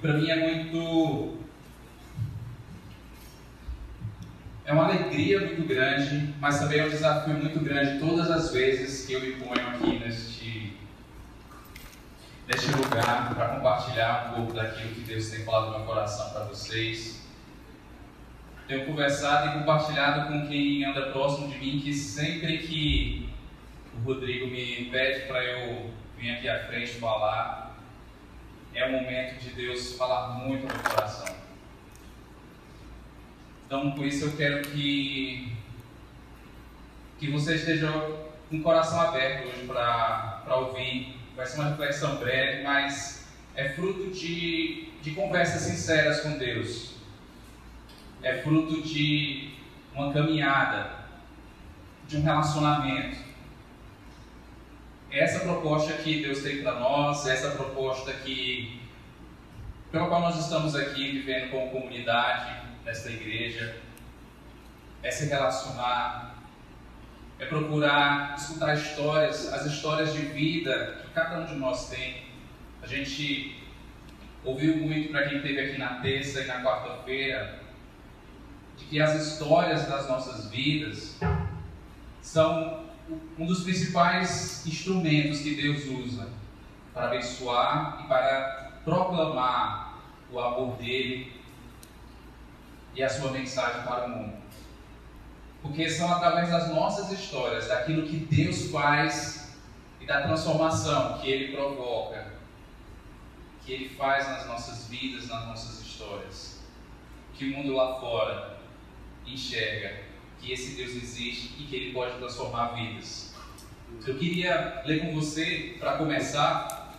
para mim é muito é uma alegria muito grande, mas também é um desafio muito grande todas as vezes que eu me ponho aqui neste, neste lugar para compartilhar um pouco daquilo que Deus tem falado no meu coração para vocês. Tenho conversado e compartilhado com quem anda próximo de mim que sempre que o Rodrigo me pede para eu vir aqui à frente falar, é o momento de Deus falar muito no coração. Então, por isso eu quero que, que você esteja com o coração aberto hoje para ouvir. Vai ser uma reflexão breve, mas é fruto de, de conversas sinceras com Deus. É fruto de uma caminhada, de um relacionamento. Essa proposta que Deus tem para nós, essa proposta que pela qual nós estamos aqui vivendo como comunidade, nesta igreja é se relacionar, é procurar escutar histórias, as histórias de vida que cada um de nós tem. A gente ouviu muito para quem esteve aqui na terça e na quarta-feira, de que as histórias das nossas vidas são um dos principais instrumentos que Deus usa para abençoar e para proclamar o amor dele e a sua mensagem para o mundo. Porque são através das nossas histórias, daquilo que Deus faz e da transformação que Ele provoca, que Ele faz nas nossas vidas, nas nossas histórias, que o mundo lá fora enxerga que esse Deus existe e que Ele pode transformar vidas. Eu queria ler com você, para começar,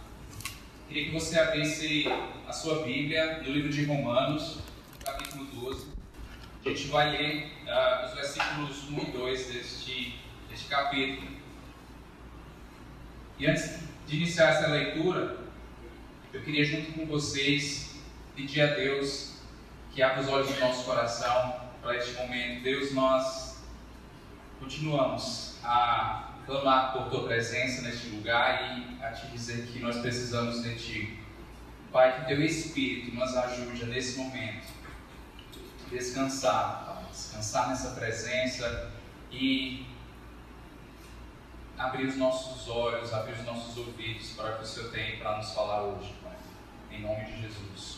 queria que você abrisse a sua Bíblia no livro de Romanos, capítulo 12. A gente vai ler uh, os versículos 1 e 2 deste, deste capítulo. E antes de iniciar essa leitura, eu queria, junto com vocês, pedir a Deus que abra os olhos do nosso coração para este momento. Deus, nós continuamos a clamar por tua presença neste lugar e a te dizer que nós precisamos de ti. Pai, que teu Espírito nos ajude nesse momento descansar, Pai, descansar nessa presença e abrir os nossos olhos, abrir os nossos ouvidos para o que o Senhor tem para nos falar hoje, Pai, em nome de Jesus.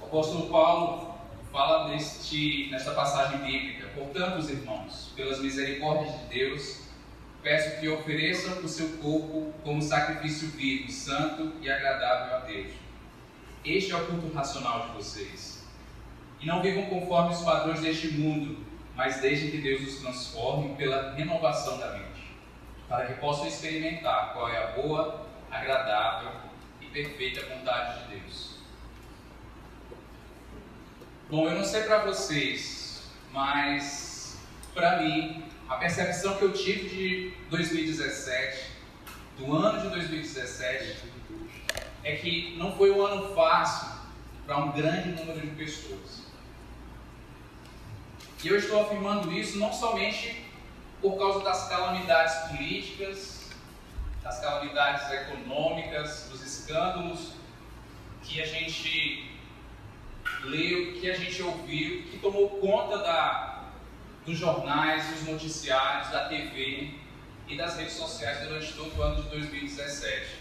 O apóstolo Paulo fala neste, nesta passagem bíblica, portanto, os irmãos, pelas misericórdias de Deus, peço que ofereçam o seu corpo como sacrifício vivo, santo e agradável a Deus. Este é o culto racional de vocês. E não vivam conforme os padrões deste mundo, mas desde que Deus os transforme pela renovação da mente, para que possam experimentar qual é a boa, agradável e perfeita vontade de Deus. Bom, eu não sei para vocês, mas para mim, a percepção que eu tive de 2017, do ano de 2017, é que não foi um ano fácil para um grande número de pessoas. E eu estou afirmando isso não somente por causa das calamidades políticas, das calamidades econômicas, dos escândalos que a gente leu, que a gente ouviu, que tomou conta da, dos jornais, dos noticiários, da TV e das redes sociais durante todo o ano de 2017.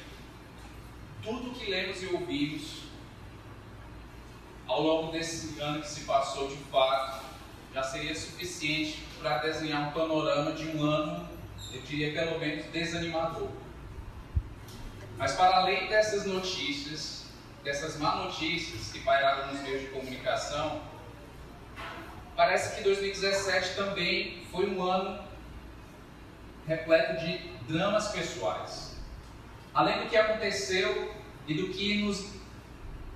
Tudo que lemos e ouvimos ao longo desse ano que se passou de fato já seria suficiente para desenhar um panorama de um ano, eu diria pelo menos desanimador. Mas para além dessas notícias, dessas má notícias que pairaram nos meios de comunicação, parece que 2017 também foi um ano repleto de dramas pessoais. Além do que aconteceu e do que nos,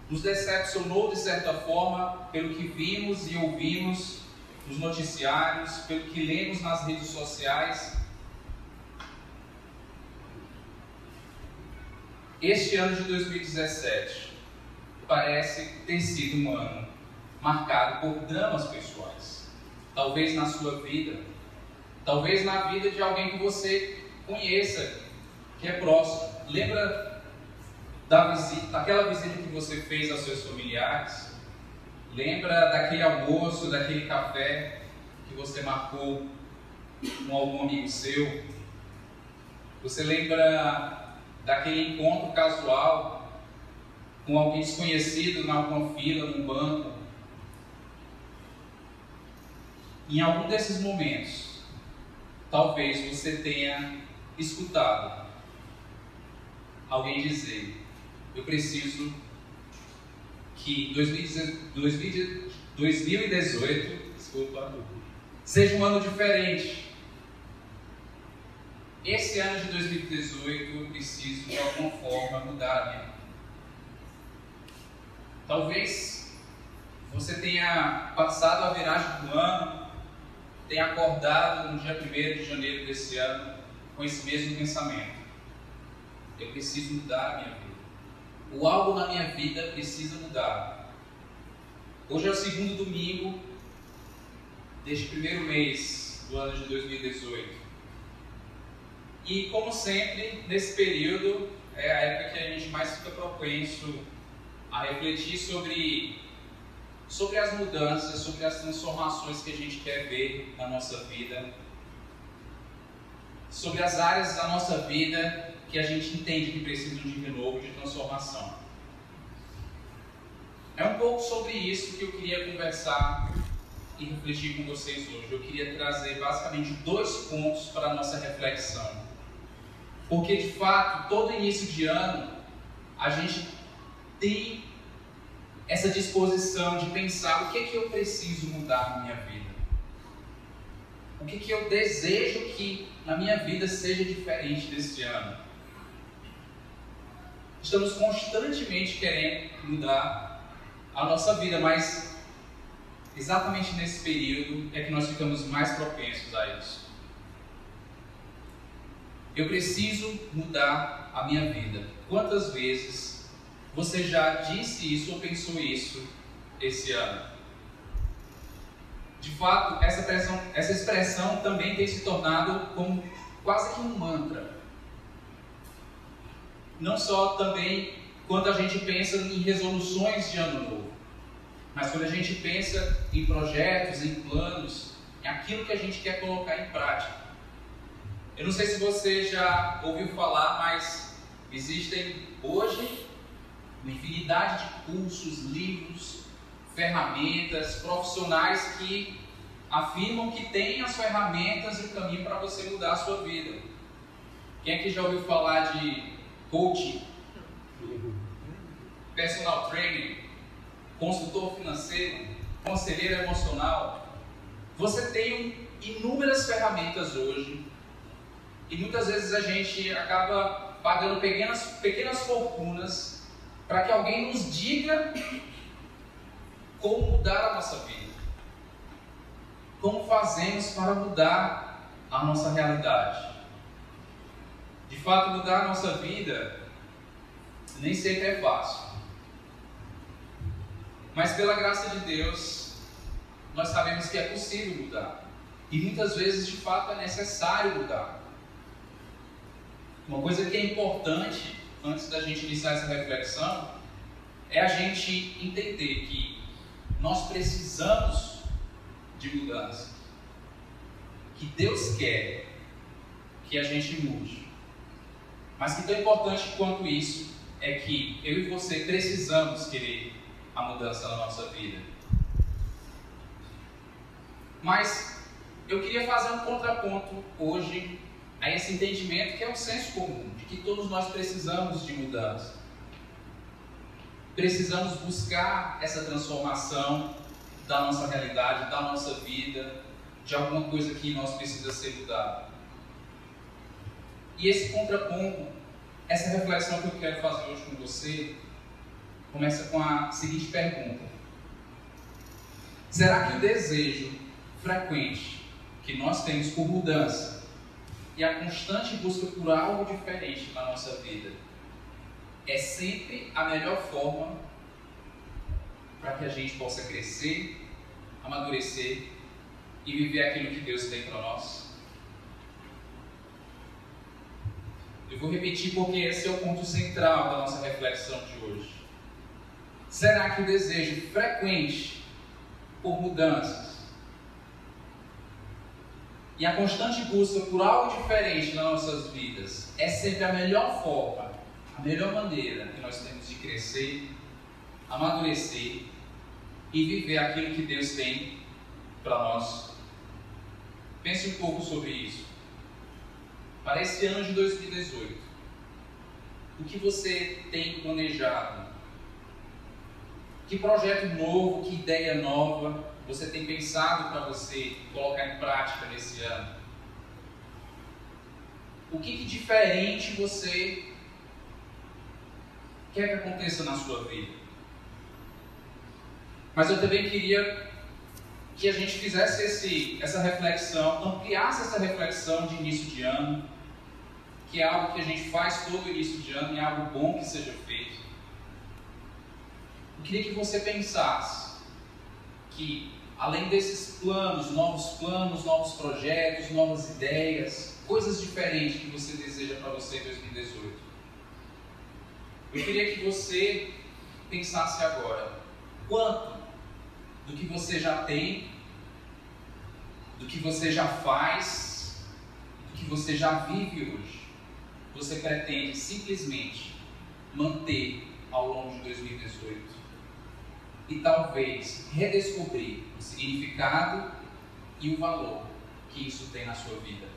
nos decepcionou de certa forma pelo que vimos e ouvimos nos noticiários, pelo que lemos nas redes sociais. Este ano de 2017 parece ter sido um ano marcado por dramas pessoais. Talvez na sua vida, talvez na vida de alguém que você conheça, que é próximo. Lembra da visita, daquela visita que você fez aos seus familiares? Lembra daquele almoço, daquele café que você marcou com algum amigo seu? Você lembra daquele encontro casual com alguém desconhecido na alguma fila, num banco? Em algum desses momentos, talvez você tenha escutado alguém dizer: Eu preciso que 2018 desculpa, seja um ano diferente. Esse ano de 2018 eu preciso de alguma forma mudar a minha. Talvez você tenha passado a viragem do ano, tenha acordado no dia 1 de janeiro desse ano com esse mesmo pensamento. Eu preciso mudar a minha vida. O algo na minha vida precisa mudar. Hoje é o segundo domingo deste primeiro mês do ano de 2018. E como sempre, nesse período é a época que a gente mais fica propenso a refletir sobre, sobre as mudanças, sobre as transformações que a gente quer ver na nossa vida, sobre as áreas da nossa vida que a gente entende que precisam de renovo, de transformação. É um pouco sobre isso que eu queria conversar e refletir com vocês hoje. Eu queria trazer basicamente dois pontos para a nossa reflexão. Porque de fato, todo início de ano, a gente tem essa disposição de pensar o que, é que eu preciso mudar na minha vida. O que, é que eu desejo que na minha vida seja diferente deste ano. Estamos constantemente querendo mudar a nossa vida, mas exatamente nesse período é que nós ficamos mais propensos a isso. Eu preciso mudar a minha vida. Quantas vezes você já disse isso ou pensou isso esse ano? De fato, essa expressão, essa expressão também tem se tornado como quase que um mantra não só também quando a gente pensa em resoluções de ano novo, mas quando a gente pensa em projetos, em planos, em aquilo que a gente quer colocar em prática. Eu não sei se você já ouviu falar, mas existem hoje uma infinidade de cursos, livros, ferramentas, profissionais que afirmam que têm as ferramentas e o caminho para você mudar a sua vida. Quem aqui já ouviu falar de coaching, personal training, consultor financeiro, conselheiro emocional. Você tem inúmeras ferramentas hoje e muitas vezes a gente acaba pagando pequenas, pequenas fortunas para que alguém nos diga como mudar a nossa vida. Como fazemos para mudar a nossa realidade. De fato, mudar a nossa vida nem sempre é fácil. Mas pela graça de Deus, nós sabemos que é possível mudar. E muitas vezes, de fato, é necessário mudar. Uma coisa que é importante, antes da gente iniciar essa reflexão, é a gente entender que nós precisamos de mudança. Que Deus quer que a gente mude. Mas que tão importante quanto isso é que eu e você precisamos querer a mudança na nossa vida. Mas eu queria fazer um contraponto hoje a esse entendimento que é um senso comum, de que todos nós precisamos de mudança. Precisamos buscar essa transformação da nossa realidade, da nossa vida, de alguma coisa que nós precisa ser mudada. E esse contraponto, essa reflexão que eu quero fazer hoje com você, começa com a seguinte pergunta: Será que o desejo frequente que nós temos por mudança e a constante busca por algo diferente na nossa vida é sempre a melhor forma para que a gente possa crescer, amadurecer e viver aquilo que Deus tem para nós? Eu vou repetir porque esse é o ponto central da nossa reflexão de hoje. Será que o desejo frequente por mudanças e a constante busca por algo diferente nas nossas vidas é sempre a melhor forma, a melhor maneira que nós temos de crescer, amadurecer e viver aquilo que Deus tem para nós? Pense um pouco sobre isso. Para esse ano de 2018, o que você tem planejado que projeto novo, que ideia nova você tem pensado para você colocar em prática nesse ano? O que, que diferente você quer que aconteça na sua vida? Mas eu também queria que a gente fizesse esse, essa reflexão, ampliasse essa reflexão de início de ano, que é algo que a gente faz todo início de ano e é algo bom que seja feito. Eu queria que você pensasse que, além desses planos, novos planos, novos projetos, novas ideias, coisas diferentes que você deseja para você em 2018, eu queria que você pensasse agora: quanto do que você já tem, do que você já faz, do que você já vive hoje, você pretende simplesmente manter ao longo de 2018? E talvez redescobrir o significado e o valor que isso tem na sua vida.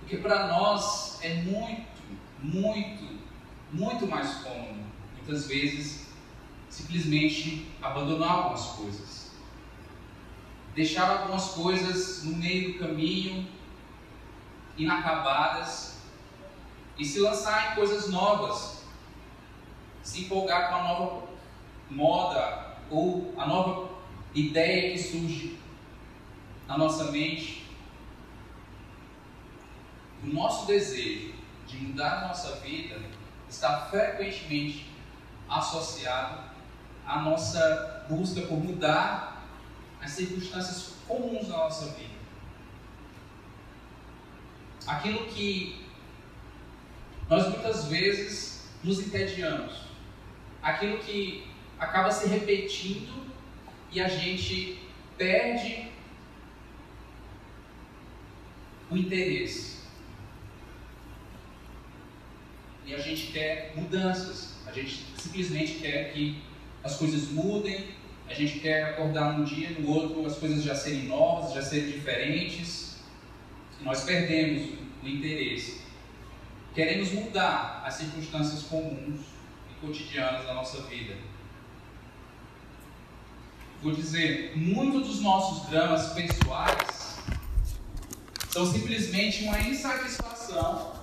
Porque para nós é muito, muito, muito mais cômodo, muitas vezes, simplesmente abandonar algumas coisas. Deixar algumas coisas no meio do caminho, inacabadas, e se lançar em coisas novas, se empolgar com a nova moda ou a nova ideia que surge na nossa mente. O nosso desejo de mudar a nossa vida está frequentemente associado à nossa busca por mudar as circunstâncias comuns da nossa vida. Aquilo que nós muitas vezes nos entediamos aquilo que acaba se repetindo e a gente perde o interesse. E a gente quer mudanças, a gente simplesmente quer que as coisas mudem, a gente quer acordar um dia, no outro as coisas já serem novas, já serem diferentes. Nós perdemos o interesse. Queremos mudar as circunstâncias comuns cotidianas da nossa vida. Vou dizer, muitos dos nossos dramas pessoais são simplesmente uma insatisfação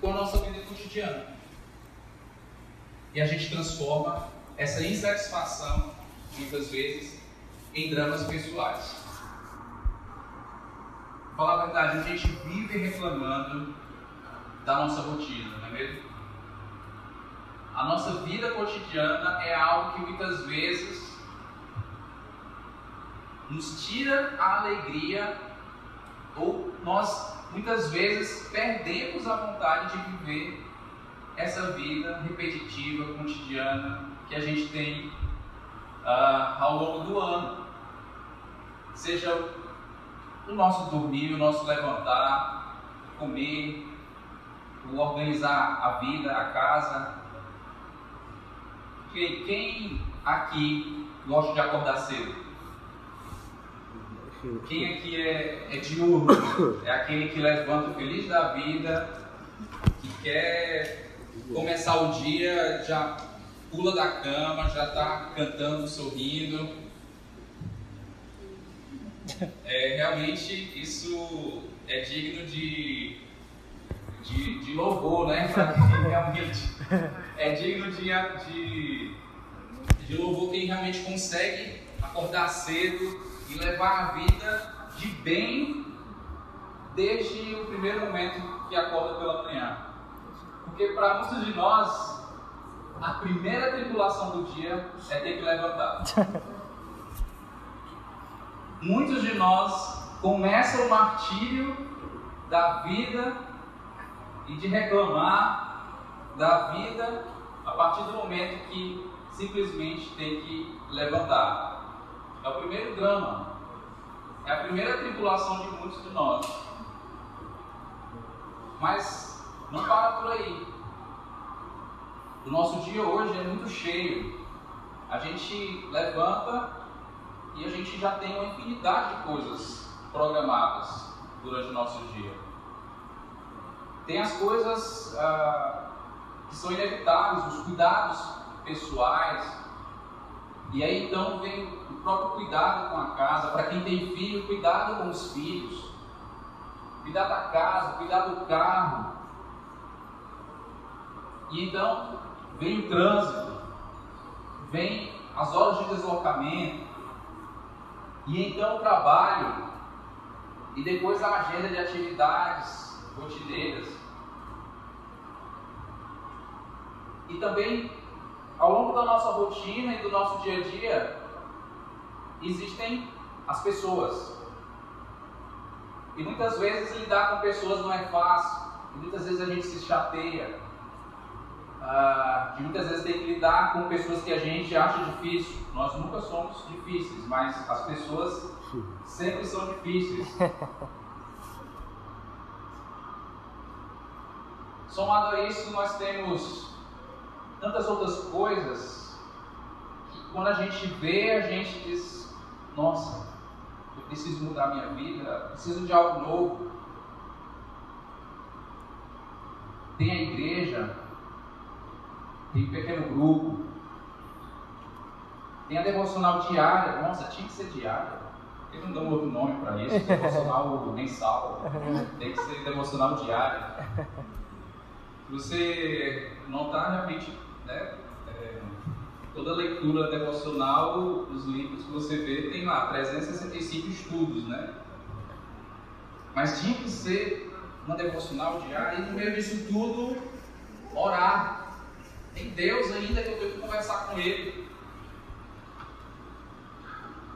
com a nossa vida cotidiana. E a gente transforma essa insatisfação, muitas vezes, em dramas pessoais. Falar a verdade, a gente vive reclamando da nossa rotina, não é mesmo? A nossa vida cotidiana é algo que muitas vezes nos tira a alegria ou nós muitas vezes perdemos a vontade de viver essa vida repetitiva, cotidiana que a gente tem uh, ao longo do ano. Seja o nosso dormir, o nosso levantar, comer, organizar a vida, a casa, quem, quem aqui gosta de acordar cedo? Quem aqui é, é diurno? É aquele que levanta feliz da vida, que quer começar o dia, já pula da cama, já está cantando, sorrindo. É, realmente isso é digno de, de, de louvor, né? realmente é digno de, de, de louvor quem realmente consegue acordar cedo e levar a vida de bem desde o primeiro momento que acorda pela manhã. Porque para muitos de nós, a primeira tribulação do dia é ter que levantar. muitos de nós começam o martírio da vida e de reclamar da vida a partir do momento que simplesmente tem que levantar. É o primeiro drama. É a primeira tribulação de muitos de nós. Mas não para por aí. O nosso dia hoje é muito cheio. A gente levanta e a gente já tem uma infinidade de coisas programadas durante o nosso dia. Tem as coisas ah, que são inevitáveis, os cuidados pessoais. E aí então vem o próprio cuidado com a casa. Para quem tem filho, cuidado com os filhos. Cuidar da casa, cuidar do carro. E então vem o trânsito, vem as horas de deslocamento, e então o trabalho, e depois a agenda de atividades rotineiras. E também, ao longo da nossa rotina e do nosso dia a dia, existem as pessoas. E muitas vezes lidar com pessoas não é fácil. E muitas vezes a gente se chateia. Uh, de muitas vezes ter que lidar com pessoas que a gente acha difícil. Nós nunca somos difíceis, mas as pessoas sempre são difíceis. Somado a isso, nós temos tantas outras coisas que quando a gente vê, a gente diz: Nossa, eu preciso mudar minha vida, preciso de algo novo. Tem a igreja, tem um pequeno grupo, tem a devocional diária. Nossa, tinha que ser diária. Eles não dão outro nome para isso, devocional mensal. Tem que ser devocional diária. Você não está realmente né? É, toda leitura devocional, os livros que você vê, tem lá 365 estudos, né? Mas tinha que ser uma devocional diária e no meio disso tudo, orar. Tem Deus ainda que eu tenho que conversar com Ele.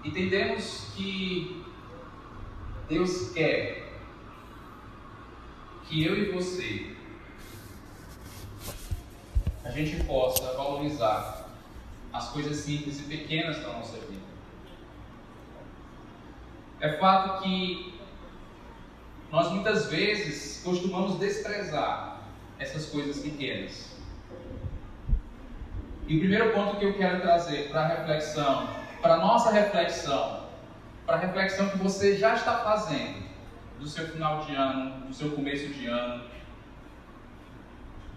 Entendemos que Deus quer que eu e você a gente possa valorizar as coisas simples e pequenas da nossa vida. É fato que nós muitas vezes costumamos desprezar essas coisas pequenas. E o primeiro ponto que eu quero trazer para a reflexão, para a nossa reflexão, para a reflexão que você já está fazendo do seu final de ano, do seu começo de ano,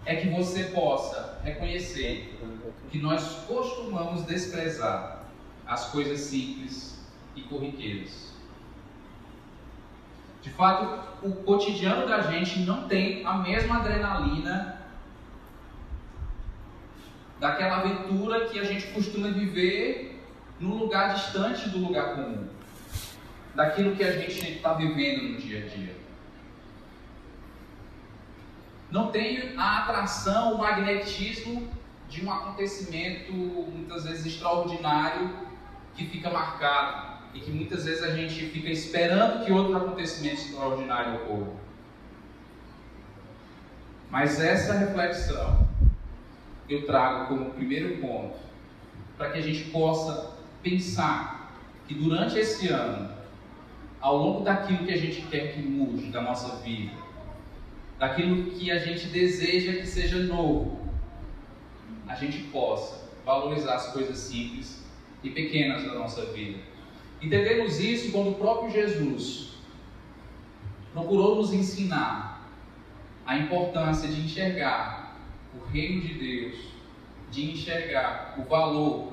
é que você possa reconhecer que nós costumamos desprezar as coisas simples e corriqueiras. De fato, o cotidiano da gente não tem a mesma adrenalina daquela aventura que a gente costuma viver num lugar distante do lugar comum, daquilo que a gente está vivendo no dia a dia não tem a atração, o magnetismo de um acontecimento muitas vezes extraordinário que fica marcado e que muitas vezes a gente fica esperando que outro acontecimento extraordinário ocorra. Mas essa reflexão eu trago como primeiro ponto para que a gente possa pensar que durante esse ano, ao longo daquilo que a gente quer que mude da nossa vida, daquilo que a gente deseja que seja novo, a gente possa valorizar as coisas simples e pequenas da nossa vida. Entendemos isso quando o próprio Jesus procurou nos ensinar a importância de enxergar o reino de Deus, de enxergar o valor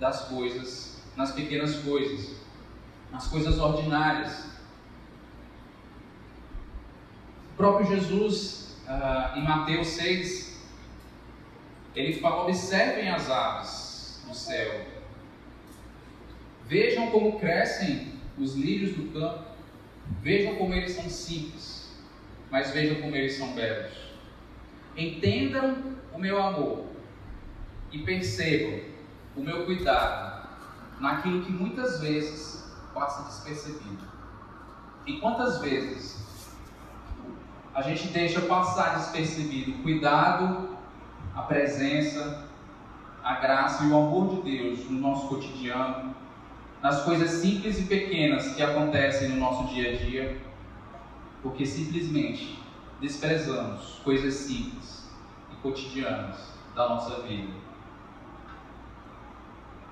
das coisas, nas pequenas coisas, nas coisas ordinárias, próprio Jesus, uh, em Mateus 6, ele fala: observem as aves do céu, vejam como crescem os lírios do campo, Vejam como eles são simples, mas vejam como eles são belos. Entendam o meu amor e percebam o meu cuidado naquilo que muitas vezes passa despercebido. E quantas vezes a gente deixa passar despercebido o cuidado, a presença, a graça e o amor de Deus no nosso cotidiano, nas coisas simples e pequenas que acontecem no nosso dia a dia, porque simplesmente desprezamos coisas simples e cotidianas da nossa vida.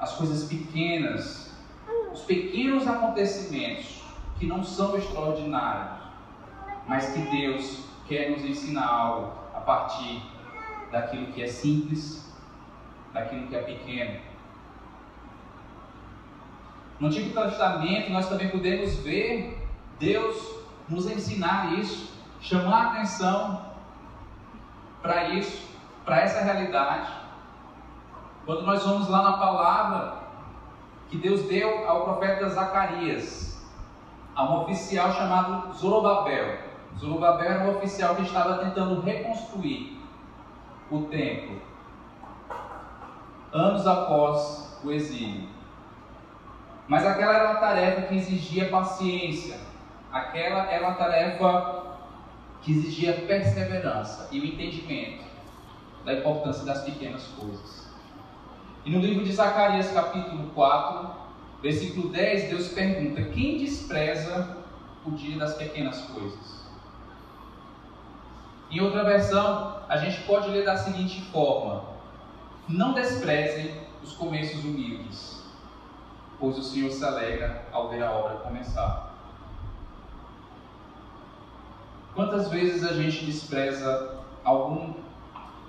As coisas pequenas, os pequenos acontecimentos que não são extraordinários, mas que Deus quer nos ensinar algo a partir daquilo que é simples, daquilo que é pequeno. No Antigo Testamento, nós também podemos ver Deus nos ensinar isso, chamar a atenção para isso, para essa realidade. Quando nós vamos lá na palavra que Deus deu ao profeta Zacarias, a um oficial chamado Zorobabel. Zorobabel era um oficial que estava tentando reconstruir o templo, anos após o exílio. Mas aquela era uma tarefa que exigia paciência, aquela era uma tarefa que exigia perseverança e o entendimento da importância das pequenas coisas. E no livro de Zacarias, capítulo 4, versículo 10, Deus pergunta: Quem despreza o dia das pequenas coisas? Em outra versão, a gente pode ler da seguinte forma: Não desprezem os começos humildes, pois o Senhor se alegra ao ver a obra começar. Quantas vezes a gente despreza algum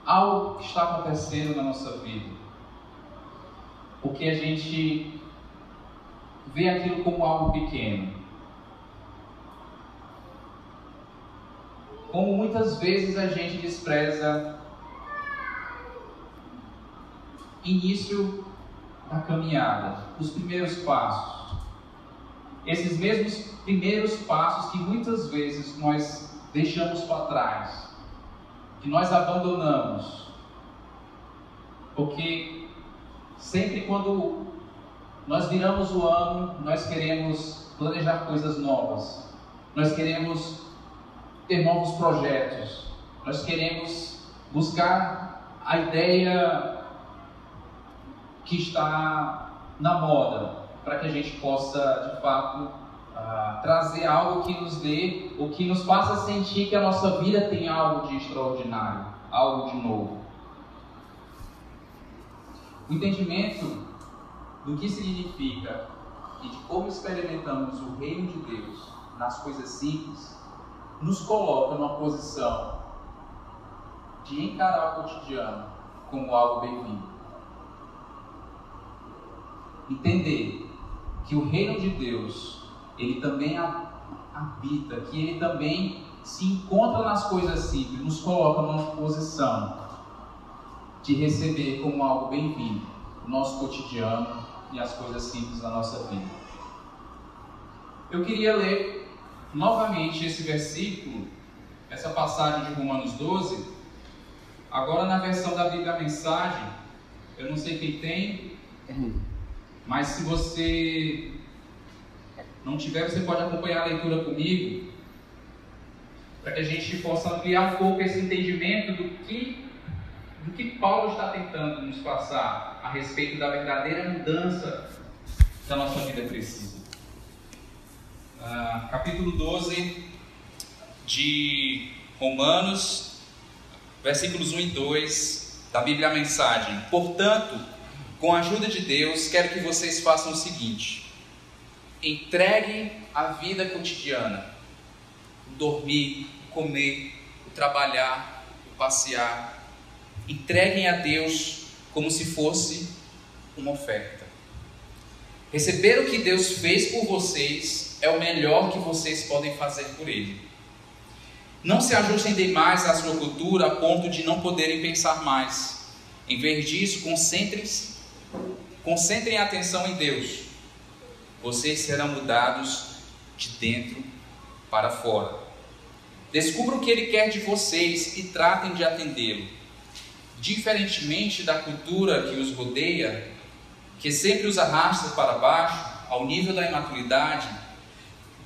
algo que está acontecendo na nossa vida? porque a gente vê aquilo como algo pequeno. Como muitas vezes a gente despreza início da caminhada, os primeiros passos. Esses mesmos primeiros passos que muitas vezes nós deixamos para trás, que nós abandonamos, porque Sempre quando nós viramos o ano, nós queremos planejar coisas novas, nós queremos ter novos projetos, nós queremos buscar a ideia que está na moda, para que a gente possa de fato uh, trazer algo que nos dê, o que nos faça sentir que a nossa vida tem algo de extraordinário, algo de novo. O entendimento do que significa e de como experimentamos o reino de Deus nas coisas simples nos coloca numa posição de encarar o cotidiano como algo bem-vindo. Entender que o reino de Deus, ele também habita, que ele também se encontra nas coisas simples, nos coloca numa posição de receber como algo bem-vindo o nosso cotidiano e as coisas simples da nossa vida. Eu queria ler novamente esse versículo, essa passagem de Romanos 12, agora na versão da Bíblia Mensagem. Eu não sei quem tem, mas se você não tiver, você pode acompanhar a leitura comigo, para que a gente possa ampliar um pouco esse entendimento do que do que Paulo está tentando nos passar a respeito da verdadeira mudança que a nossa vida precisa. Ah, capítulo 12 de Romanos, versículos 1 e 2 da Bíblia Mensagem. Portanto, com a ajuda de Deus, quero que vocês façam o seguinte: entreguem a vida cotidiana, dormir, comer, trabalhar, passear, entreguem a Deus como se fosse uma oferta. Receber o que Deus fez por vocês é o melhor que vocês podem fazer por Ele. Não se ajustem demais à sua cultura a ponto de não poderem pensar mais. Em vez disso, concentrem-se, concentrem a atenção em Deus. Vocês serão mudados de dentro para fora. Descubram o que ele quer de vocês e tratem de atendê-lo. Diferentemente da cultura que os rodeia, que sempre os arrasta para baixo, ao nível da imaturidade,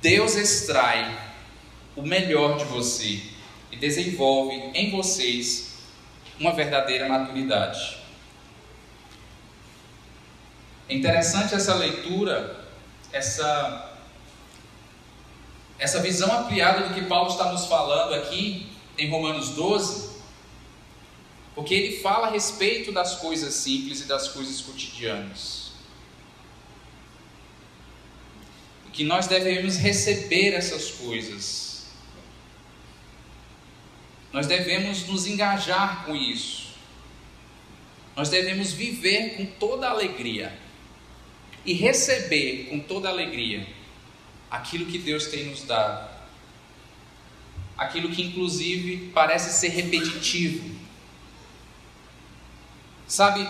Deus extrai o melhor de você e desenvolve em vocês uma verdadeira maturidade. É interessante essa leitura, essa essa visão ampliada do que Paulo está nos falando aqui em Romanos 12, porque ele fala a respeito das coisas simples e das coisas cotidianas. Que nós devemos receber essas coisas. Nós devemos nos engajar com isso. Nós devemos viver com toda alegria e receber com toda alegria aquilo que Deus tem nos dado. Aquilo que inclusive parece ser repetitivo. Sabe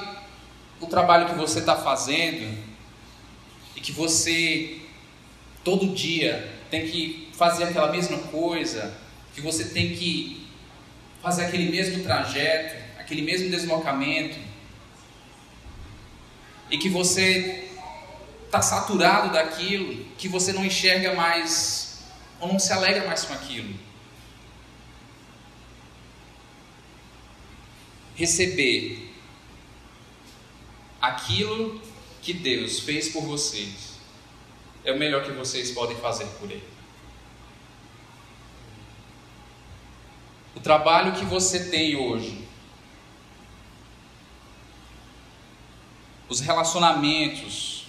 o trabalho que você está fazendo e que você todo dia tem que fazer aquela mesma coisa, que você tem que fazer aquele mesmo trajeto, aquele mesmo deslocamento, e que você está saturado daquilo, que você não enxerga mais, ou não se alegra mais com aquilo. Receber aquilo que Deus fez por vocês é o melhor que vocês podem fazer por Ele. O trabalho que você tem hoje, os relacionamentos,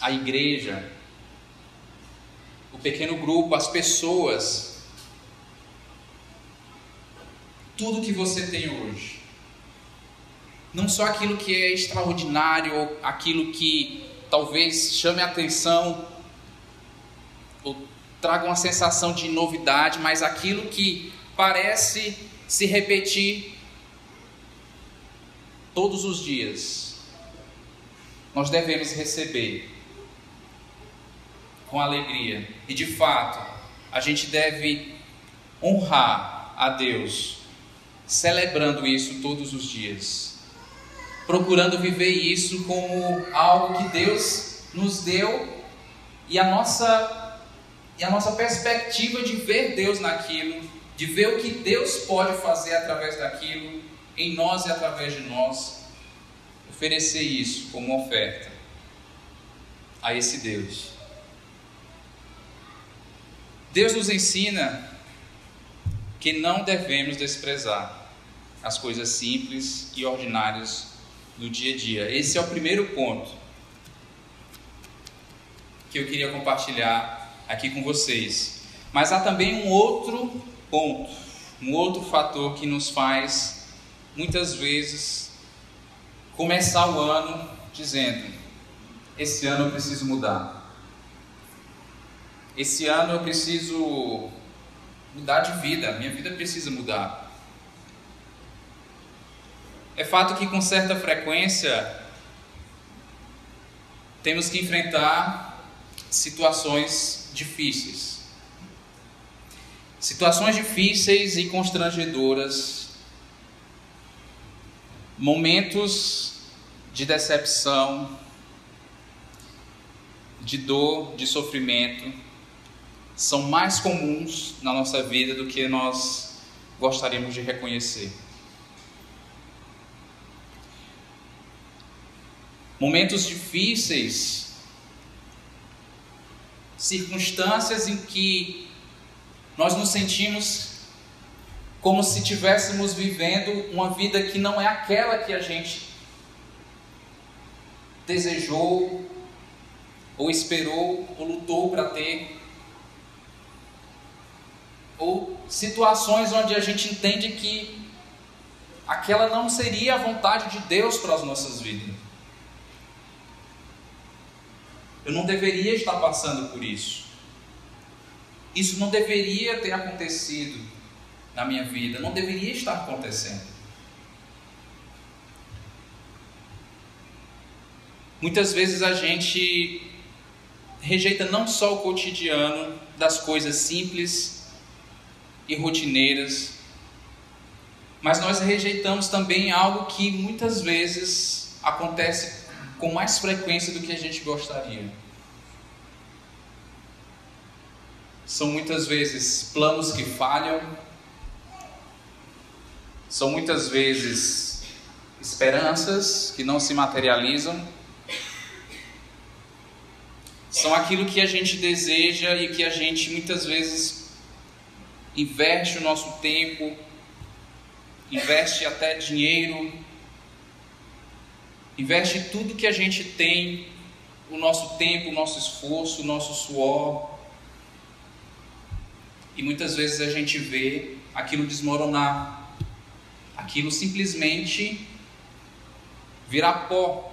a igreja, o pequeno grupo, as pessoas, tudo que você tem hoje. Não só aquilo que é extraordinário, aquilo que talvez chame a atenção ou traga uma sensação de novidade, mas aquilo que parece se repetir todos os dias, nós devemos receber com alegria. E de fato, a gente deve honrar a Deus, celebrando isso todos os dias, procurando viver isso como algo que Deus nos deu e a nossa e a nossa perspectiva de ver Deus naquilo, de ver o que Deus pode fazer através daquilo, em nós e através de nós, oferecer isso como oferta a esse Deus. Deus nos ensina que não devemos desprezar as coisas simples e ordinárias do dia a dia. Esse é o primeiro ponto que eu queria compartilhar aqui com vocês. Mas há também um outro ponto, um outro fator que nos faz muitas vezes começar o ano dizendo: esse ano eu preciso mudar. Esse ano eu preciso mudar de vida, minha vida precisa mudar. É fato que com certa frequência temos que enfrentar situações difíceis. Situações difíceis e constrangedoras. Momentos de decepção, de dor, de sofrimento são mais comuns na nossa vida do que nós gostaríamos de reconhecer. Momentos difíceis, circunstâncias em que nós nos sentimos como se estivéssemos vivendo uma vida que não é aquela que a gente desejou, ou esperou, ou lutou para ter ou situações onde a gente entende que aquela não seria a vontade de Deus para as nossas vidas. Eu não deveria estar passando por isso. Isso não deveria ter acontecido na minha vida, não deveria estar acontecendo. Muitas vezes a gente rejeita não só o cotidiano das coisas simples e rotineiras, mas nós rejeitamos também algo que muitas vezes acontece com mais frequência do que a gente gostaria. São muitas vezes planos que falham, são muitas vezes esperanças que não se materializam, são aquilo que a gente deseja e que a gente muitas vezes investe o nosso tempo, investe até dinheiro, investe tudo que a gente tem, o nosso tempo, o nosso esforço, o nosso suor. E muitas vezes a gente vê aquilo desmoronar aquilo simplesmente virar pó.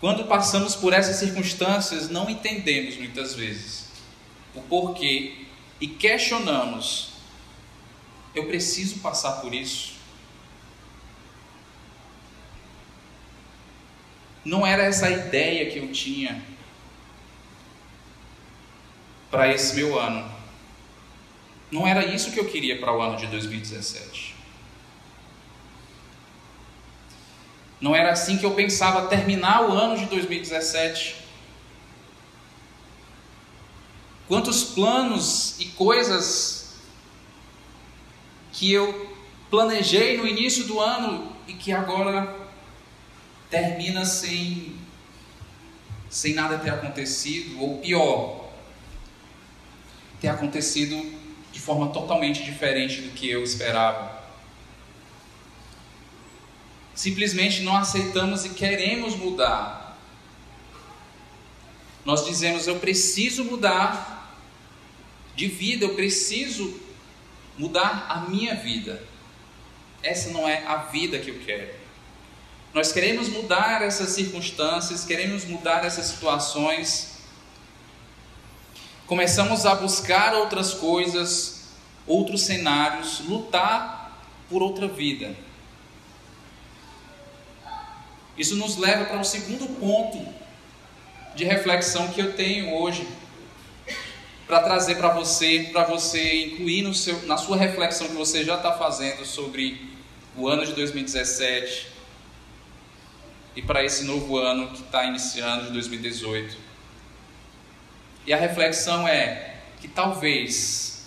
Quando passamos por essas circunstâncias, não entendemos muitas vezes o porquê e questionamos: eu preciso passar por isso? Não era essa a ideia que eu tinha para esse meu ano. Não era isso que eu queria para o ano de 2017. Não era assim que eu pensava terminar o ano de 2017. Quantos planos e coisas que eu planejei no início do ano e que agora termina sem sem nada ter acontecido ou pior, ter acontecido de forma totalmente diferente do que eu esperava. Simplesmente não aceitamos e queremos mudar. Nós dizemos: eu preciso mudar de vida, eu preciso mudar a minha vida. Essa não é a vida que eu quero. Nós queremos mudar essas circunstâncias, queremos mudar essas situações, começamos a buscar outras coisas, outros cenários, lutar por outra vida. Isso nos leva para o segundo ponto de reflexão que eu tenho hoje para trazer para você, para você incluir seu, na sua reflexão que você já está fazendo sobre o ano de 2017 e para esse novo ano que está iniciando de 2018. E a reflexão é que talvez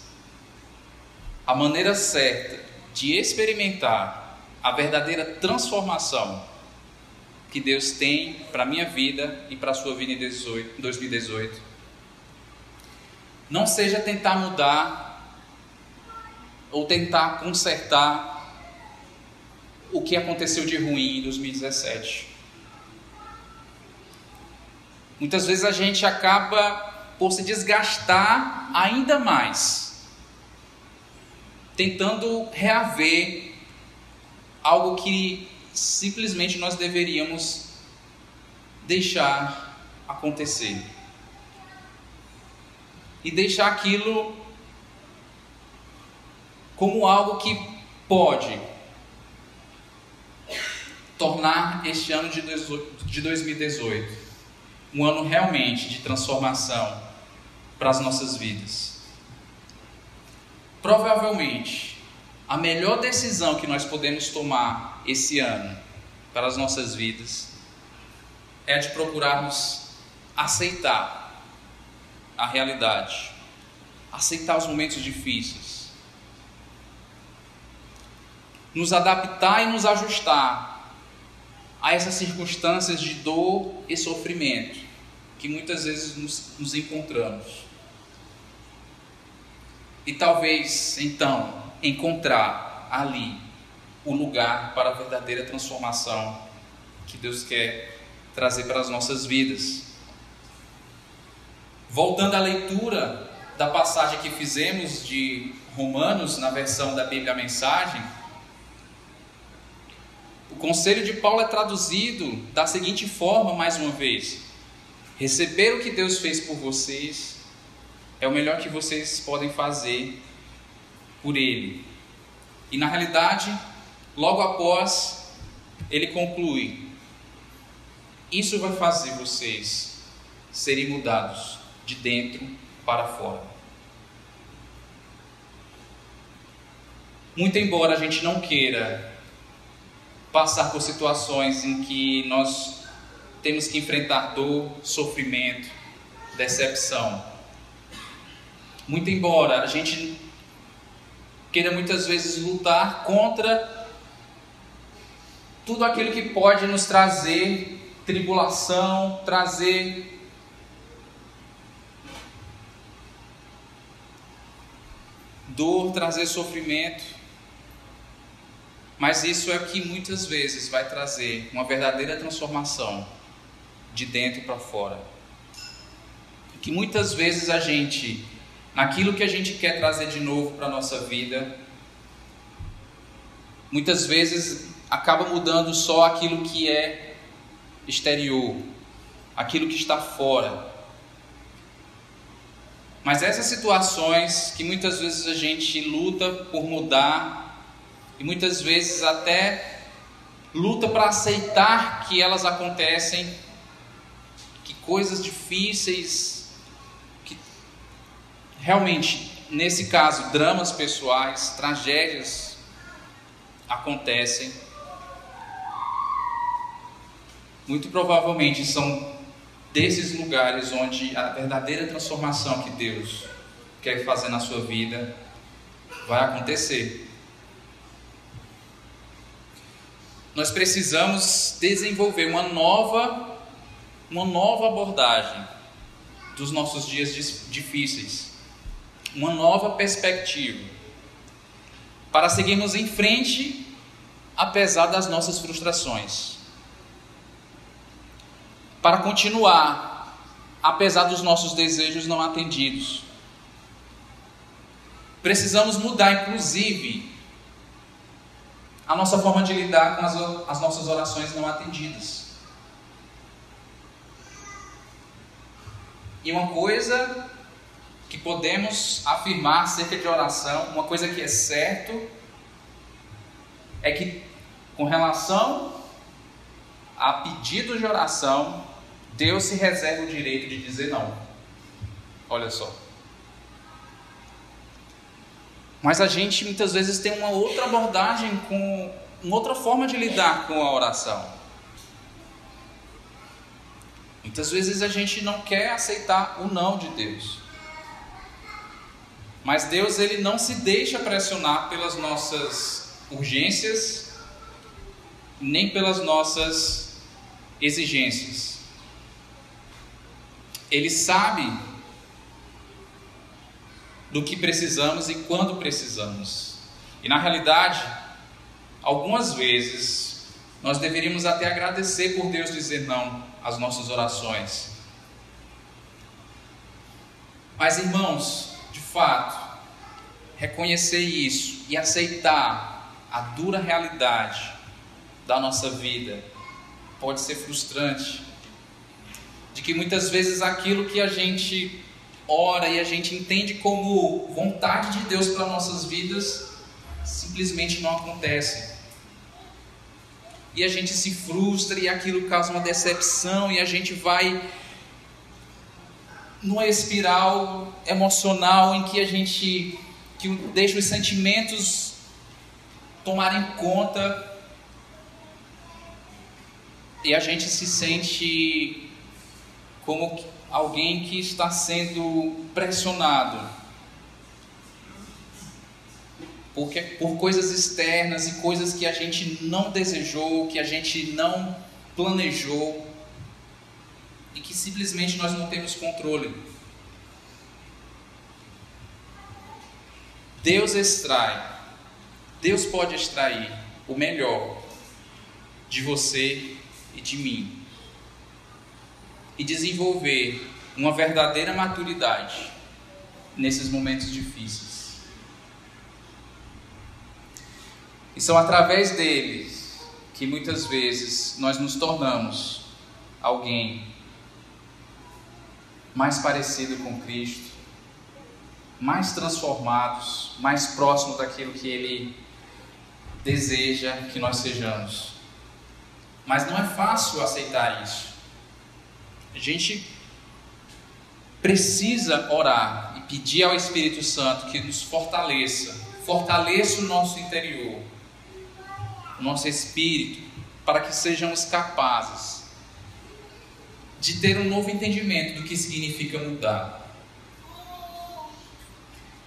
a maneira certa de experimentar a verdadeira transformação que Deus tem para a minha vida e para a sua vida em 2018 não seja tentar mudar ou tentar consertar o que aconteceu de ruim em 2017. Muitas vezes a gente acaba por se desgastar ainda mais, tentando reaver algo que simplesmente nós deveríamos deixar acontecer. E deixar aquilo como algo que pode tornar este ano de 2018 um ano realmente de transformação para as nossas vidas. Provavelmente, a melhor decisão que nós podemos tomar esse ano para as nossas vidas é de procurarmos aceitar a realidade, aceitar os momentos difíceis, nos adaptar e nos ajustar a essas circunstâncias de dor e sofrimento que muitas vezes nos, nos encontramos. E talvez então encontrar ali o lugar para a verdadeira transformação que Deus quer trazer para as nossas vidas. Voltando à leitura da passagem que fizemos de Romanos, na versão da Bíblia Mensagem, o conselho de Paulo é traduzido da seguinte forma, mais uma vez: Receber o que Deus fez por vocês é o melhor que vocês podem fazer por Ele. E na realidade, logo após, ele conclui: isso vai fazer vocês serem mudados de dentro para fora. Muito embora a gente não queira passar por situações em que nós temos que enfrentar dor, sofrimento, decepção. Muito embora a gente queira muitas vezes lutar contra tudo aquilo que pode nos trazer tribulação, trazer dor, trazer sofrimento. Mas isso é o que muitas vezes vai trazer uma verdadeira transformação de dentro para fora. Que muitas vezes a gente, naquilo que a gente quer trazer de novo para a nossa vida, muitas vezes acaba mudando só aquilo que é exterior, aquilo que está fora. Mas essas situações que muitas vezes a gente luta por mudar e muitas vezes até luta para aceitar que elas acontecem, que coisas difíceis, que realmente, nesse caso, dramas pessoais, tragédias acontecem. Muito provavelmente são desses lugares onde a verdadeira transformação que Deus quer fazer na sua vida vai acontecer. Nós precisamos desenvolver uma nova uma nova abordagem dos nossos dias difíceis, uma nova perspectiva para seguirmos em frente apesar das nossas frustrações para continuar, apesar dos nossos desejos não atendidos. Precisamos mudar, inclusive, a nossa forma de lidar com as, as nossas orações não atendidas. E uma coisa que podemos afirmar acerca de oração, uma coisa que é certo, é que com relação a pedido de oração, Deus se reserva o direito de dizer não. Olha só. Mas a gente muitas vezes tem uma outra abordagem com uma outra forma de lidar com a oração. Muitas vezes a gente não quer aceitar o não de Deus. Mas Deus ele não se deixa pressionar pelas nossas urgências, nem pelas nossas exigências. Ele sabe do que precisamos e quando precisamos. E na realidade, algumas vezes nós deveríamos até agradecer por Deus dizer não às nossas orações. Mas irmãos, de fato, reconhecer isso e aceitar a dura realidade da nossa vida pode ser frustrante de que muitas vezes aquilo que a gente ora e a gente entende como vontade de Deus para nossas vidas simplesmente não acontece. E a gente se frustra e aquilo causa uma decepção e a gente vai numa espiral emocional em que a gente que deixa os sentimentos tomarem conta. E a gente se sente como alguém que está sendo pressionado porque por coisas externas e coisas que a gente não desejou, que a gente não planejou e que simplesmente nós não temos controle. Deus extrai, Deus pode extrair o melhor de você e de mim e desenvolver uma verdadeira maturidade nesses momentos difíceis. E são através deles que muitas vezes nós nos tornamos alguém mais parecido com Cristo, mais transformados, mais próximos daquilo que Ele deseja que nós sejamos. Mas não é fácil aceitar isso. A gente precisa orar e pedir ao Espírito Santo que nos fortaleça, fortaleça o nosso interior, nosso espírito, para que sejamos capazes de ter um novo entendimento do que significa mudar.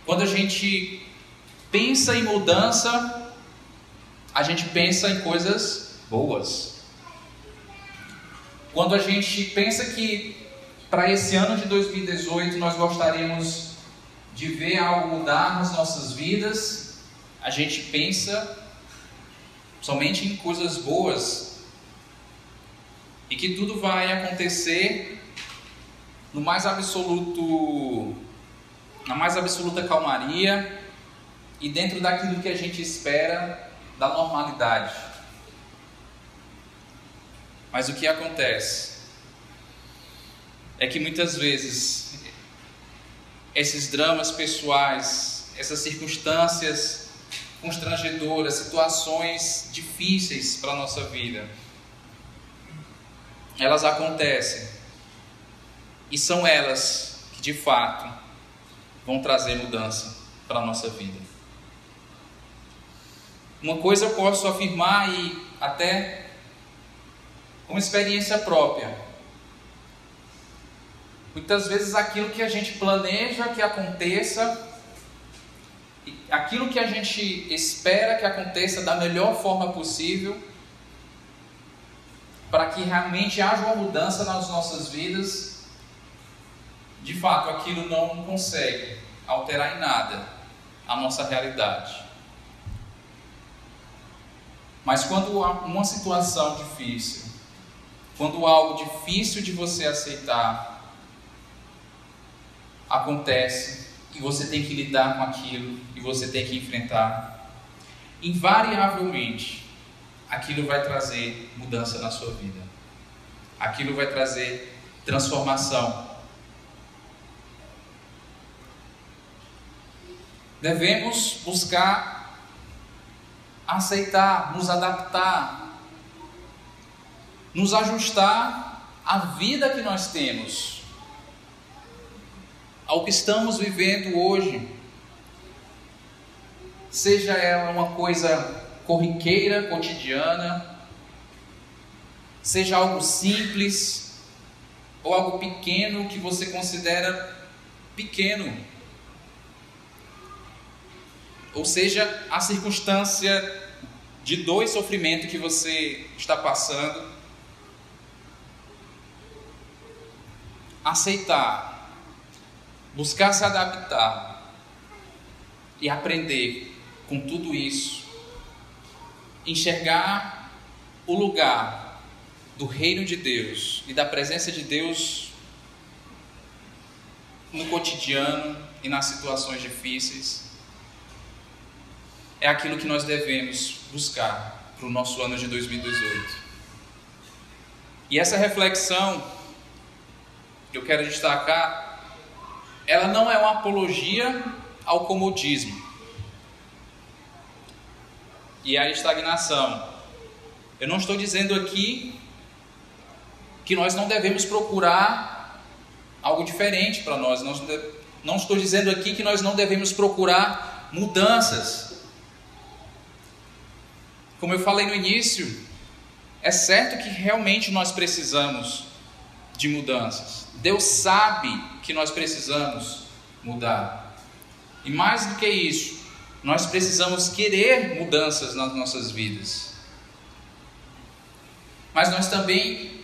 Quando a gente pensa em mudança, a gente pensa em coisas boas. Quando a gente pensa que para esse ano de 2018 nós gostaríamos de ver algo mudar nas nossas vidas, a gente pensa somente em coisas boas e que tudo vai acontecer no mais absoluto na mais absoluta calmaria e dentro daquilo que a gente espera da normalidade. Mas o que acontece é que muitas vezes esses dramas pessoais, essas circunstâncias constrangedoras, situações difíceis para a nossa vida, elas acontecem e são elas que de fato vão trazer mudança para a nossa vida. Uma coisa eu posso afirmar e até uma experiência própria. Muitas vezes aquilo que a gente planeja que aconteça, aquilo que a gente espera que aconteça da melhor forma possível, para que realmente haja uma mudança nas nossas vidas, de fato aquilo não consegue alterar em nada a nossa realidade. Mas quando há uma situação difícil, quando algo difícil de você aceitar acontece e você tem que lidar com aquilo e você tem que enfrentar, invariavelmente aquilo vai trazer mudança na sua vida. Aquilo vai trazer transformação. Devemos buscar aceitar, nos adaptar nos ajustar à vida que nós temos, ao que estamos vivendo hoje. Seja ela uma coisa corriqueira, cotidiana, seja algo simples ou algo pequeno que você considera pequeno. Ou seja, a circunstância de dor e sofrimento que você está passando, aceitar, buscar se adaptar e aprender com tudo isso, enxergar o lugar do reino de Deus e da presença de Deus no cotidiano e nas situações difíceis, é aquilo que nós devemos buscar para o nosso ano de 2018. E essa reflexão que eu quero destacar, ela não é uma apologia ao comodismo e à estagnação. Eu não estou dizendo aqui que nós não devemos procurar algo diferente para nós. Não estou dizendo aqui que nós não devemos procurar mudanças. Como eu falei no início, é certo que realmente nós precisamos de mudanças. Deus sabe que nós precisamos mudar. E mais do que isso, nós precisamos querer mudanças nas nossas vidas. Mas nós também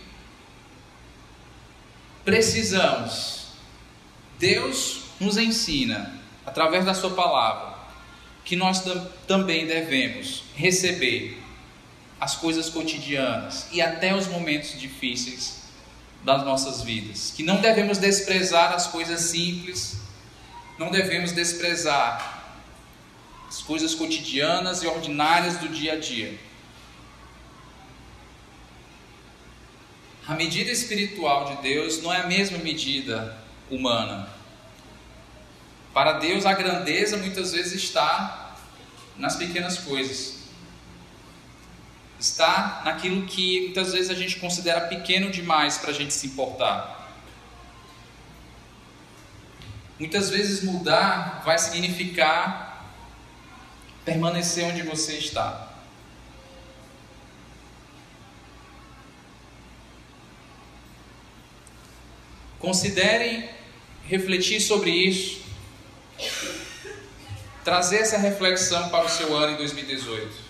precisamos. Deus nos ensina, através da Sua palavra, que nós também devemos receber as coisas cotidianas e até os momentos difíceis das nossas vidas, que não devemos desprezar as coisas simples, não devemos desprezar as coisas cotidianas e ordinárias do dia a dia. A medida espiritual de Deus não é a mesma medida humana. Para Deus, a grandeza muitas vezes está nas pequenas coisas. Está naquilo que muitas vezes a gente considera pequeno demais para a gente se importar. Muitas vezes mudar vai significar permanecer onde você está. Considerem refletir sobre isso, trazer essa reflexão para o seu ano em 2018.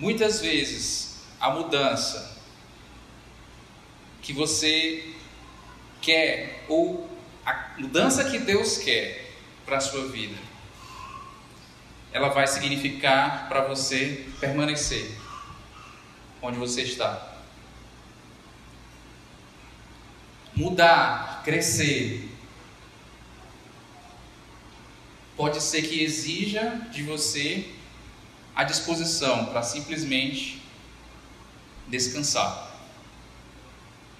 Muitas vezes a mudança que você quer ou a mudança que Deus quer para a sua vida, ela vai significar para você permanecer onde você está. Mudar, crescer, pode ser que exija de você a disposição para simplesmente descansar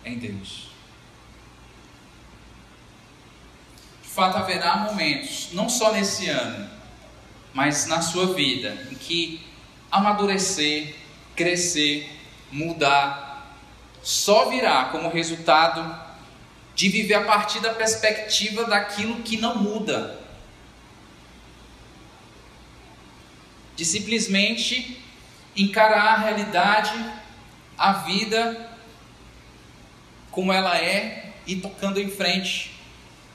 em Deus. fato haverá momentos, não só nesse ano, mas na sua vida, em que amadurecer, crescer, mudar, só virá como resultado de viver a partir da perspectiva daquilo que não muda. De simplesmente encarar a realidade, a vida como ela é e tocando em frente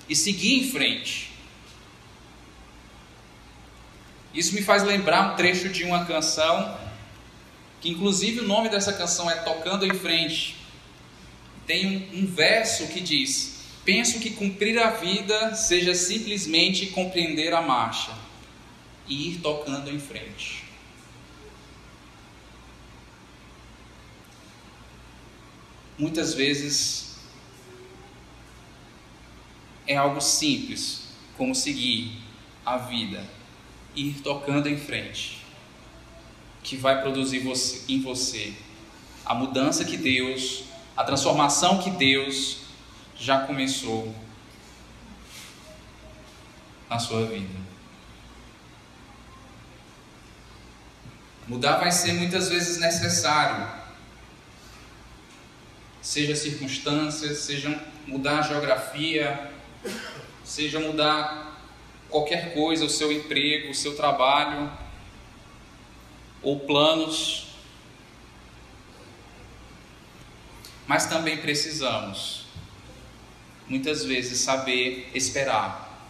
e seguir em frente. Isso me faz lembrar um trecho de uma canção, que inclusive o nome dessa canção é Tocando em Frente. Tem um, um verso que diz: Penso que cumprir a vida seja simplesmente compreender a marcha e ir tocando em frente. Muitas vezes é algo simples, como seguir a vida, ir tocando em frente, que vai produzir você, em você a mudança que Deus, a transformação que Deus já começou na sua vida. Mudar vai ser muitas vezes necessário, seja circunstâncias, seja mudar a geografia, seja mudar qualquer coisa, o seu emprego, o seu trabalho, ou planos. Mas também precisamos, muitas vezes, saber esperar,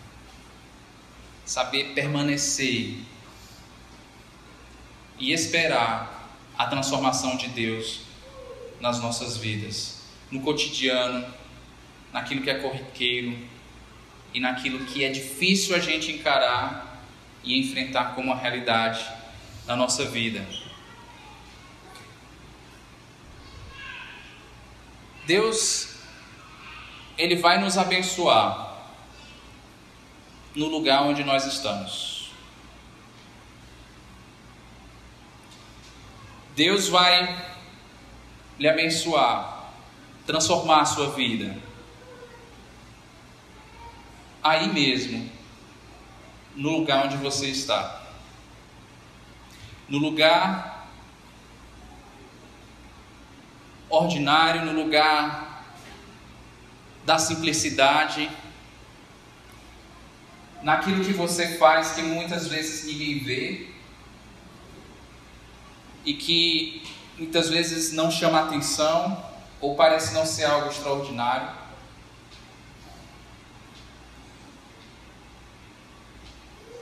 saber permanecer e esperar a transformação de Deus nas nossas vidas, no cotidiano, naquilo que é corriqueiro e naquilo que é difícil a gente encarar e enfrentar como uma realidade na nossa vida. Deus, Ele vai nos abençoar no lugar onde nós estamos. Deus vai lhe abençoar, transformar a sua vida. Aí mesmo, no lugar onde você está. No lugar ordinário, no lugar da simplicidade, naquilo que você faz que muitas vezes ninguém vê e que muitas vezes não chama atenção ou parece não ser algo extraordinário.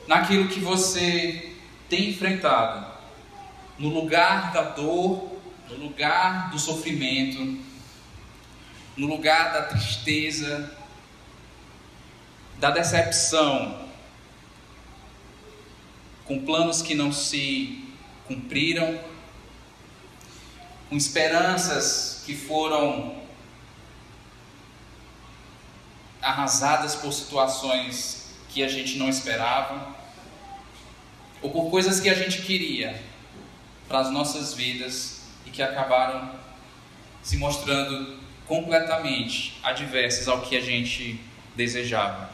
naquilo que você tem enfrentado, no lugar da dor, no lugar do sofrimento, no lugar da tristeza, da decepção, com planos que não se cumpriram, com esperanças que foram arrasadas por situações que a gente não esperava, ou por coisas que a gente queria para as nossas vidas e que acabaram se mostrando completamente adversas ao que a gente desejava.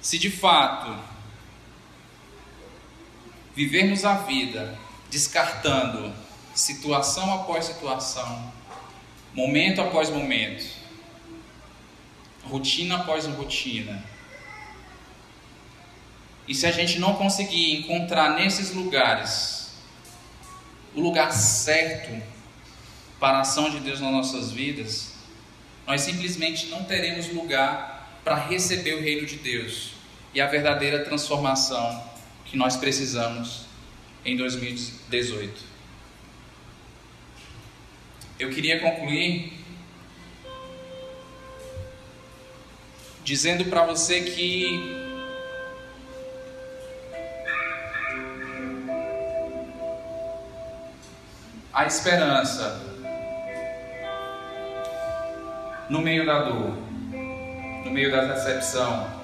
Se de fato vivermos a vida descartando situação após situação, momento após momento, rotina após rotina. E se a gente não conseguir encontrar nesses lugares o lugar certo para a ação de Deus nas nossas vidas, nós simplesmente não teremos lugar para receber o reino de Deus e a verdadeira transformação que nós precisamos em 2018. Eu queria concluir dizendo para você que a esperança no meio da dor, no meio da decepção,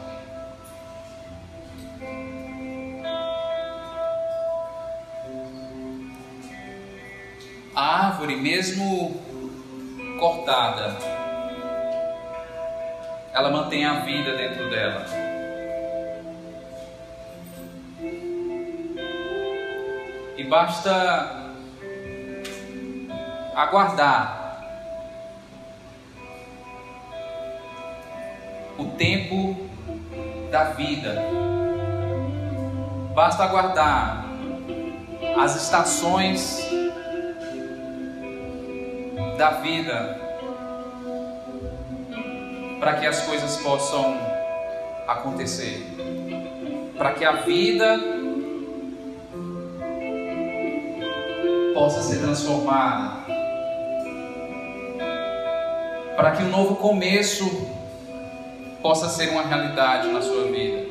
a árvore, mesmo cortada, ela mantém a vida dentro dela. E basta aguardar o tempo da vida. Basta aguardar as estações da vida para que as coisas possam acontecer, para que a vida possa ser transformada, para que um novo começo possa ser uma realidade na sua vida.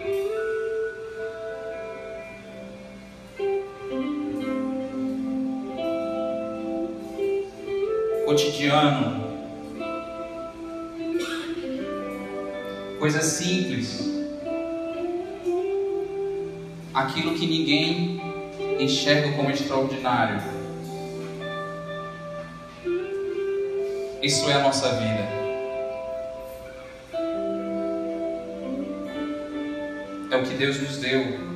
Cotidiano, coisas simples, aquilo que ninguém enxerga como extraordinário. Isso é a nossa vida. É o que Deus nos deu.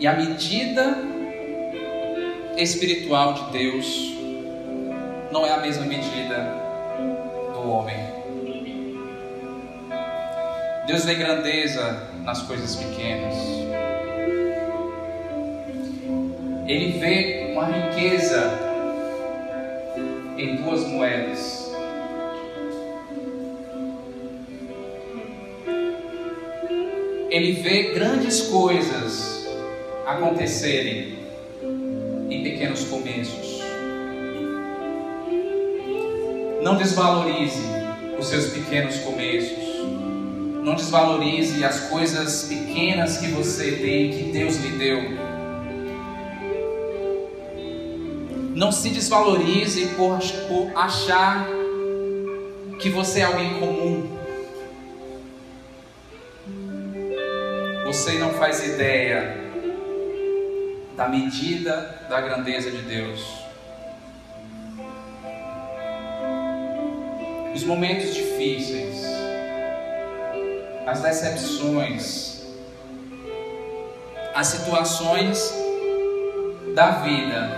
E a medida espiritual de Deus não é a mesma medida do homem. Deus vê grandeza nas coisas pequenas. Ele vê uma riqueza em duas moedas. Ele vê grandes coisas acontecerem Não desvalorize os seus pequenos começos. Não desvalorize as coisas pequenas que você tem, que Deus lhe deu. Não se desvalorize por, achar que você é alguém comum. Você não faz ideia da medida da grandeza de Deus. Os momentos difíceis, as decepções, as situações da vida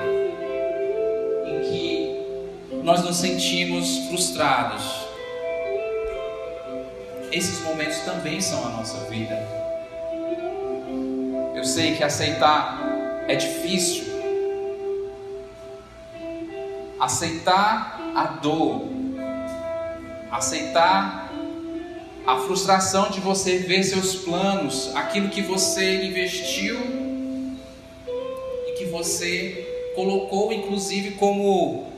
em que nós nos sentimos frustrados. Esses momentos também são a nossa vida. Eu sei que aceitar é difícil. Aceitar a dor, aceitar a frustração de você ver seus planos, aquilo que você investiu e que você colocou, inclusive, como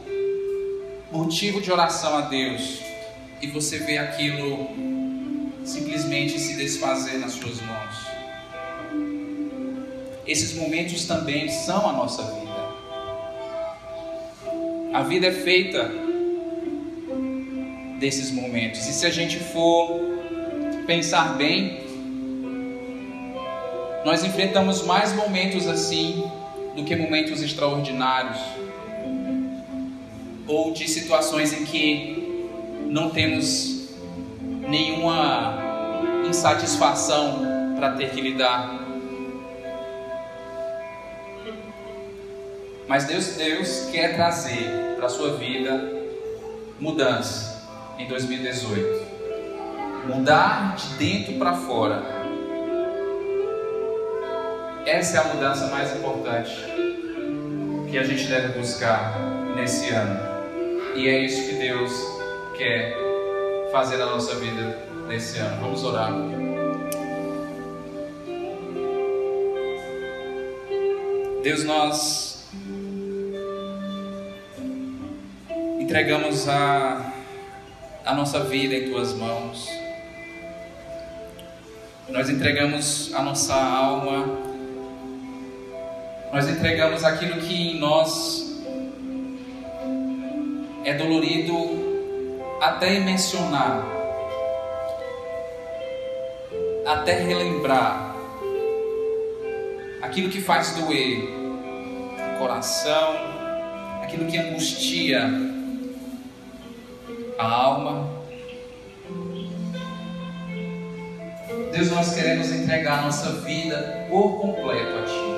motivo de oração a Deus, e você vê aquilo simplesmente se desfazer nas suas mãos. Esses momentos também são a nossa vida. A vida é feita desses momentos. E se a gente for pensar bem, nós enfrentamos mais momentos assim do que momentos extraordinários ou de situações em que não temos nenhuma insatisfação para ter que lidar. Mas Deus, Deus quer trazer para a sua vida mudança em 2018. Mudar de dentro para fora. Essa é a mudança mais importante que a gente deve buscar nesse ano. E é isso que Deus quer fazer na nossa vida nesse ano. Vamos orar. Deus, nós entregamos a, a nossa vida em tuas mãos. Nós entregamos a nossa alma. Nós entregamos aquilo que em nós é dolorido até mencionar, até relembrar aquilo que faz doer o coração, aquilo que angustia a alma. Deus, nós queremos entregar nossa vida por completo a Ti.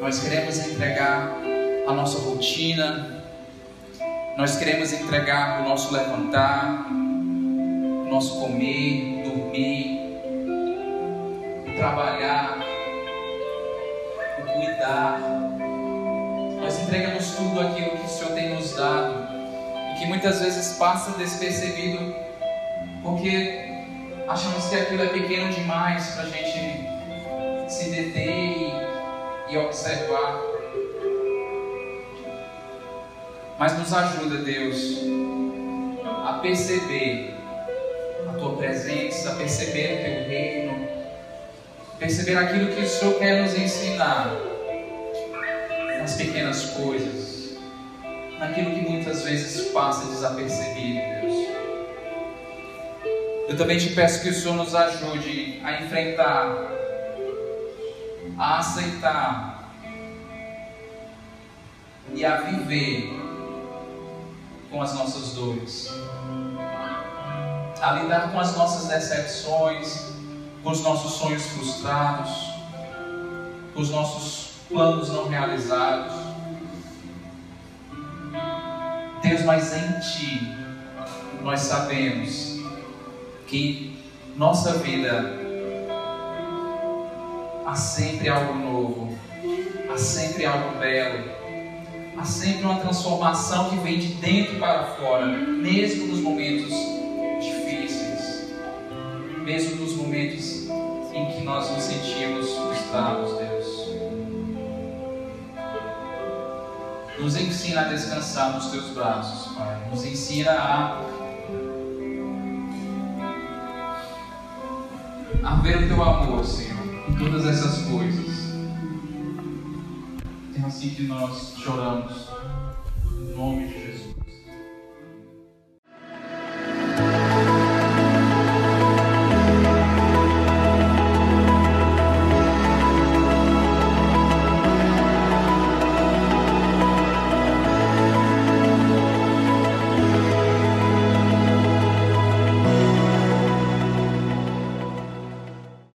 Nós queremos entregar a nossa rotina, nós queremos entregar o nosso levantar, o nosso comer, dormir, trabalhar, cuidar. Nós entregamos tudo aquilo que o Senhor tem nos dado que muitas vezes passa despercebido porque achamos que aquilo é pequeno demais para a gente se deter e, e observar. Mas nos ajuda, Deus, a perceber a tua presença, a perceber o teu reino, perceber aquilo que o Senhor quer nos ensinar nas pequenas coisas, naquilo que muitas vezes passa desapercebido, Deus. Eu também te peço que o Senhor nos ajude a enfrentar, a aceitar e a viver com as nossas dores, a lidar com as nossas decepções, com os nossos sonhos frustrados, com os nossos planos não realizados. Deus, mas em Ti nós sabemos que nossa vida há sempre algo novo, há sempre algo belo, há sempre uma transformação que vem de dentro para fora, mesmo nos momentos difíceis, mesmo nos momentos em que nós nos sentimos frustrados, Deus. Nos ensina a descansar nos teus braços, Pai. Nos ensina a a ver o teu amor, Senhor, em todas essas coisas. É assim que nós choramos.